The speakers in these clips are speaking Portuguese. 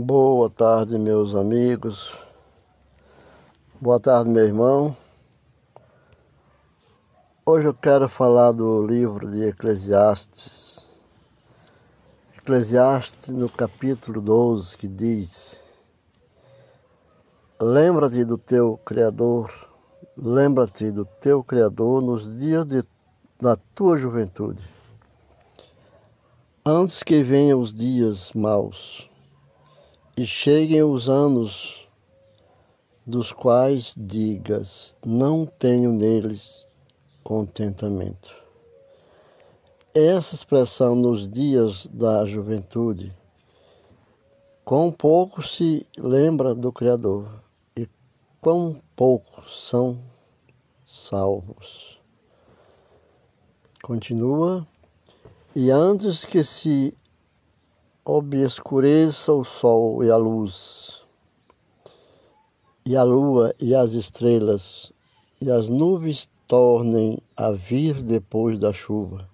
Boa tarde, meus amigos. Boa tarde, meu irmão. Hoje eu quero falar do livro de Eclesiastes. Eclesiastes, no capítulo 12, que diz: Lembra-te do teu Criador, lembra-te do teu Criador nos dias de, da tua juventude, antes que venham os dias maus e cheguem os anos dos quais digas: não tenho neles contentamento. Essa expressão nos dias da juventude, quão pouco se lembra do Criador e quão poucos são salvos. Continua, e antes que se obscureça o sol e a luz, e a lua e as estrelas, e as nuvens tornem a vir depois da chuva.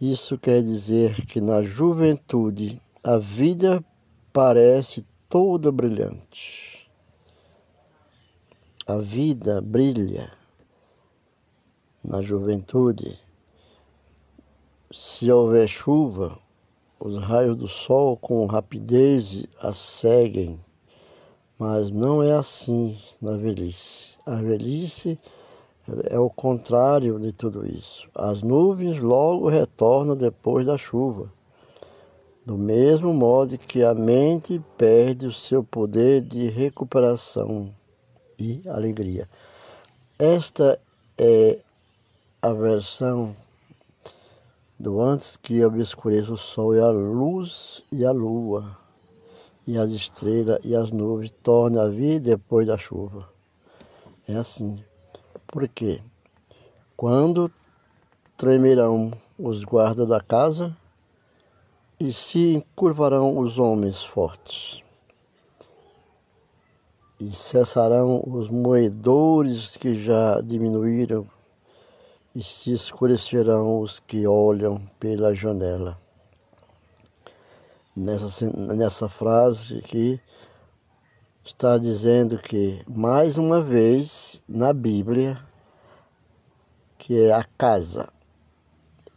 Isso quer dizer que na juventude a vida parece toda brilhante. A vida brilha na juventude se houver chuva, os raios do sol com rapidez a seguem, mas não é assim na velhice. A velhice é o contrário de tudo isso. As nuvens logo retornam depois da chuva, do mesmo modo que a mente perde o seu poder de recuperação e alegria. Esta é a versão do antes que obscureça o sol e a luz e a lua, e as estrelas e as nuvens tornem a vir depois da chuva. É assim. Por quê? Quando tremerão os guardas da casa e se encurvarão os homens fortes. E cessarão os moedores que já diminuíram e se escurecerão os que olham pela janela. Nessa, nessa frase aqui está dizendo que, mais uma vez, na Bíblia, que é a casa,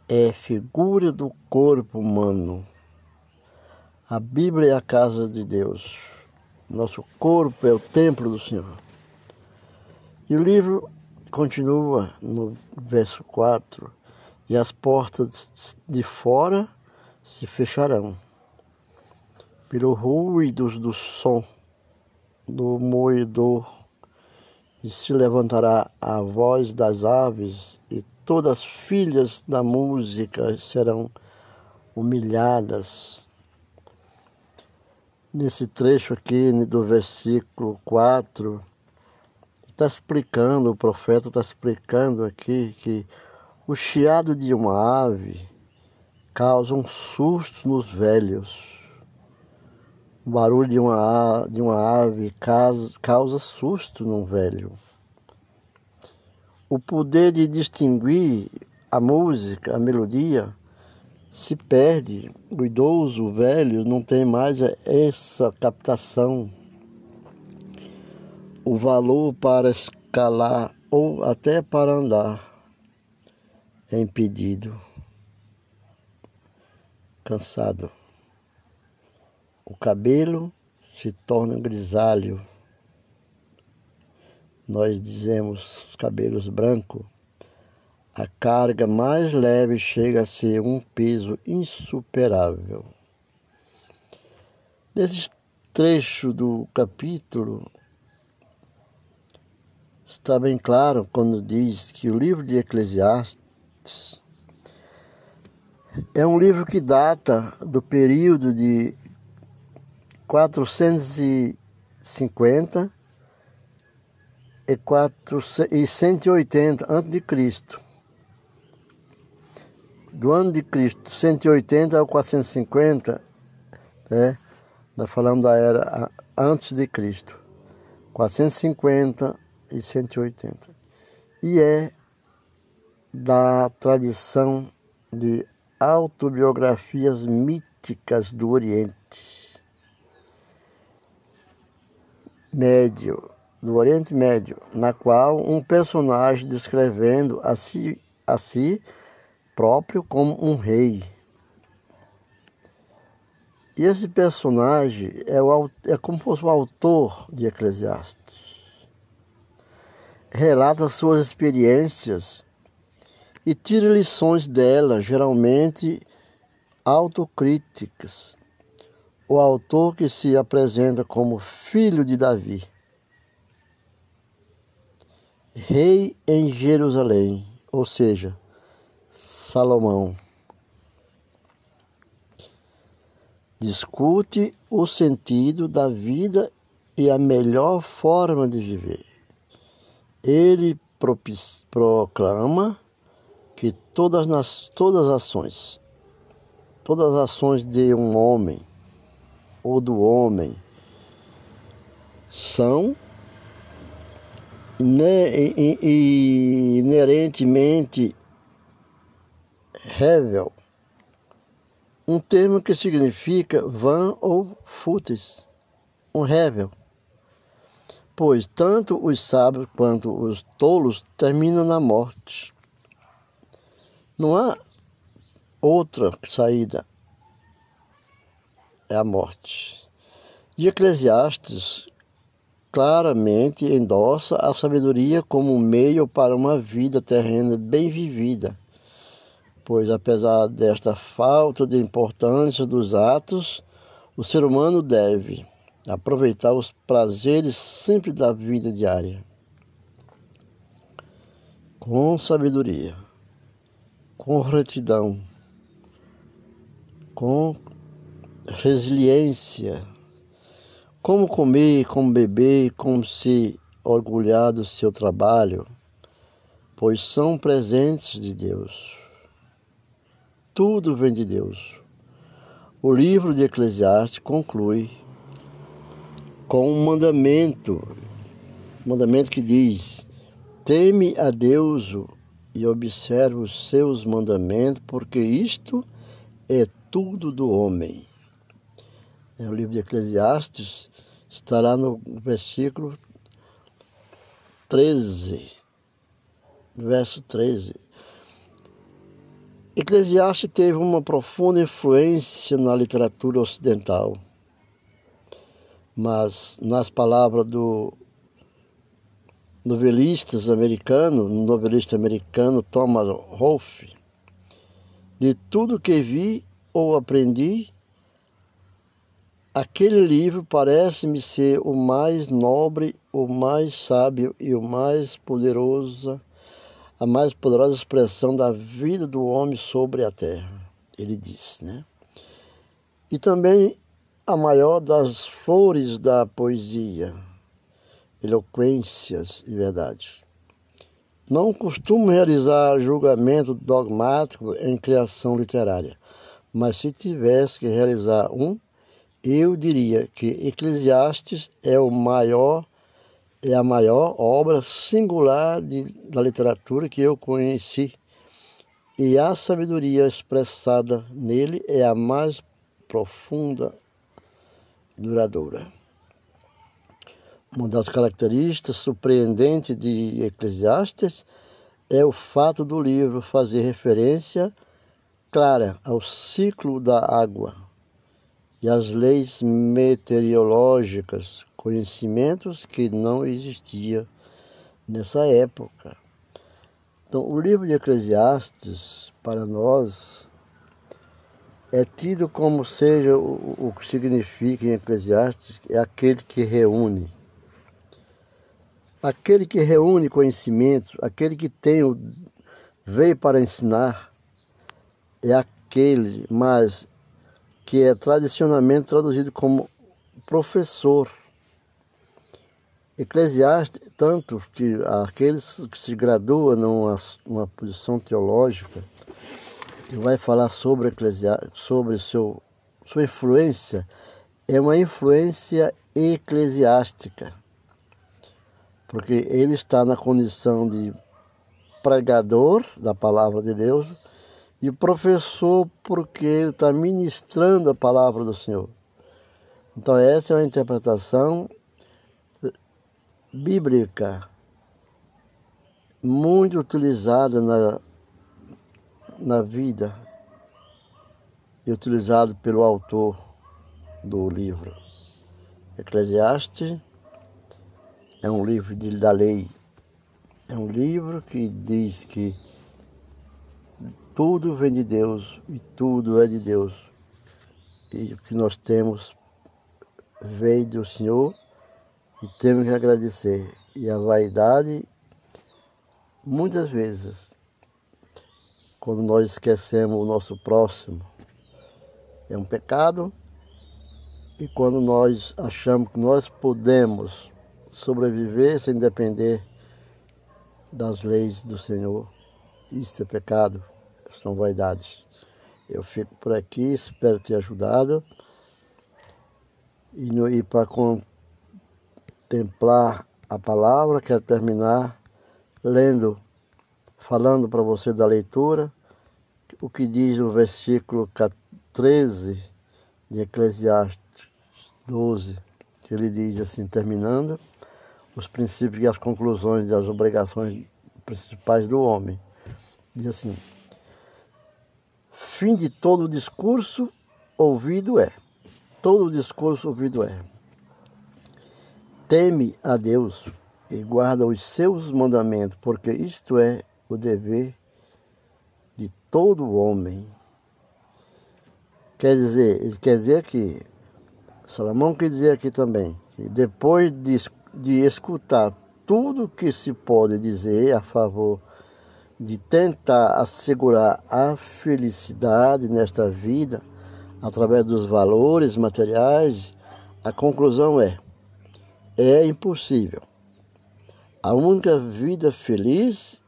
é figura do corpo humano. A Bíblia é a casa de Deus. Nosso corpo é o templo do Senhor. E o livro continua no verso 4: E as portas de fora se fecharão, pelo ruído do som do moedor, e se levantará a voz das aves, e todas as filhas da música serão humilhadas. Nesse trecho aqui do versículo 4, está explicando, o profeta está explicando aqui que o chiado de uma ave causa um susto nos velhos. O barulho de uma, de uma ave causa, causa susto num velho. O poder de distinguir a música, a melodia, se perde. O idoso, o velho, não tem mais essa captação o valor para escalar ou até para andar é impedido, cansado. O cabelo se torna grisalho. Nós dizemos os cabelos brancos. A carga mais leve chega a ser um peso insuperável. Nesse trecho do capítulo, está bem claro quando diz que o livro de Eclesiastes é um livro que data do período de 450 e, 400, e 180 a.C. Do ano de Cristo, 180 ao 450, né? Nós falamos da era antes de Cristo. 450 e 180. E é da tradição de autobiografias míticas do Oriente Médio, do Oriente Médio, na qual um personagem descrevendo a si, a si próprio como um rei. E esse personagem é, o, é como se fosse o autor de Eclesiastes. Relata suas experiências e tira lições dela, geralmente autocríticas. O autor que se apresenta como filho de Davi, rei em Jerusalém, ou seja, Salomão. Discute o sentido da vida e a melhor forma de viver. Ele proclama que todas, nas, todas as ações, todas as ações de um homem ou do homem são inerentemente revel um termo que significa vã ou fúteis, um rével. Pois tanto os sábios quanto os tolos terminam na morte. Não há outra saída, é a morte. E Eclesiastes claramente endossa a sabedoria como um meio para uma vida terrena bem vivida pois apesar desta falta de importância dos atos, o ser humano deve aproveitar os prazeres sempre da vida diária, com sabedoria, com retidão, com resiliência, como comer, como beber, como se orgulhar do seu trabalho, pois são presentes de Deus. Tudo vem de Deus. O livro de Eclesiastes conclui com um mandamento, um mandamento que diz: Teme a Deus e observe os seus mandamentos, porque isto é tudo do homem. É o livro de Eclesiastes está lá no versículo 13, verso 13. Eclesiastes teve uma profunda influência na literatura ocidental, mas nas palavras do novelista americano, novelista americano Thomas Rolfe, de tudo que vi ou aprendi, aquele livro parece-me ser o mais nobre, o mais sábio e o mais poderoso a mais poderosa expressão da vida do homem sobre a terra, ele disse, né? E também a maior das flores da poesia, eloquências e verdade. Não costumo realizar julgamento dogmático em criação literária, mas se tivesse que realizar um, eu diria que Eclesiastes é o maior é a maior obra singular de, da literatura que eu conheci e a sabedoria expressada nele é a mais profunda duradoura. Uma das características surpreendentes de Eclesiastes é o fato do livro fazer referência clara ao ciclo da água e às leis meteorológicas conhecimentos que não existiam nessa época. Então, o livro de Eclesiastes, para nós, é tido como seja o, o que significa em Eclesiastes, é aquele que reúne. Aquele que reúne conhecimento, aquele que tem o, veio para ensinar, é aquele, mas que é tradicionalmente traduzido como professor. Eclesiastes, tanto que aqueles que se graduam numa, numa posição teológica, que vai falar sobre Eclesiastes, sobre seu, sua influência, é uma influência eclesiástica, porque ele está na condição de pregador da palavra de Deus E professor, porque ele está ministrando a palavra do Senhor. Então, essa é uma interpretação bíblica muito utilizada na, na vida e utilizado pelo autor do livro. Eclesiastes é um livro de, da lei, é um livro que diz que tudo vem de Deus e tudo é de Deus. E o que nós temos veio do Senhor e temos que agradecer. E a vaidade, muitas vezes, quando nós esquecemos o nosso próximo, é um pecado. E quando nós achamos que nós podemos sobreviver sem depender das leis do Senhor, isso é pecado são vaidades. Eu fico por aqui, espero ter ajudado. E, e para contemplar a palavra, quero terminar lendo, falando para você da leitura, o que diz o versículo 13 de Eclesiastes 12, que ele diz assim, terminando, os princípios e as conclusões e as obrigações principais do homem. Diz assim, fim de todo discurso ouvido é. Todo discurso ouvido é. Teme a Deus e guarda os seus mandamentos, porque isto é o dever de todo homem. Quer dizer, quer dizer que Salomão quer dizer aqui também que depois de, de escutar tudo que se pode dizer a favor de tentar assegurar a felicidade nesta vida através dos valores materiais, a conclusão é: é impossível. A única vida feliz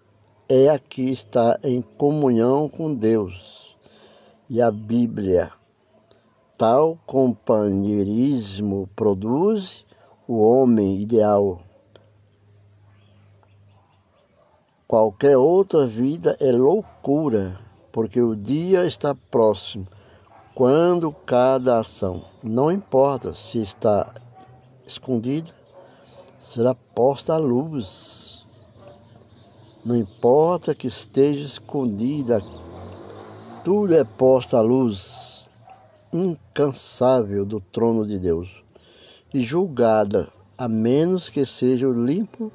é a que está em comunhão com Deus. E a Bíblia, tal companheirismo produz o homem ideal Qualquer outra vida é loucura, porque o dia está próximo. Quando cada ação, não importa se está escondida, será posta à luz. Não importa que esteja escondida, tudo é posto à luz, incansável do trono de Deus, e julgada, a menos que seja limpo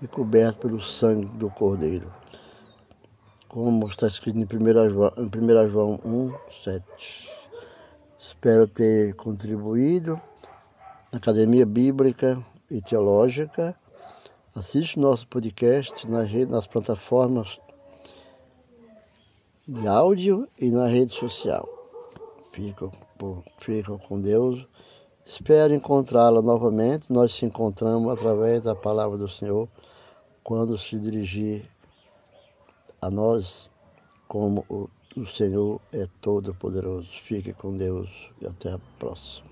e coberto pelo sangue do Cordeiro. Como está escrito em 1 João, em 1 João 1, 7. Espero ter contribuído na Academia Bíblica e Teológica. Assiste nosso podcast nas, redes, nas plataformas de áudio e na rede social. Fica, fica com Deus. Espero encontrá-la novamente. Nós se encontramos através da palavra do Senhor quando se dirigir a nós, como o, o Senhor é todo poderoso. Fique com Deus e até a próxima.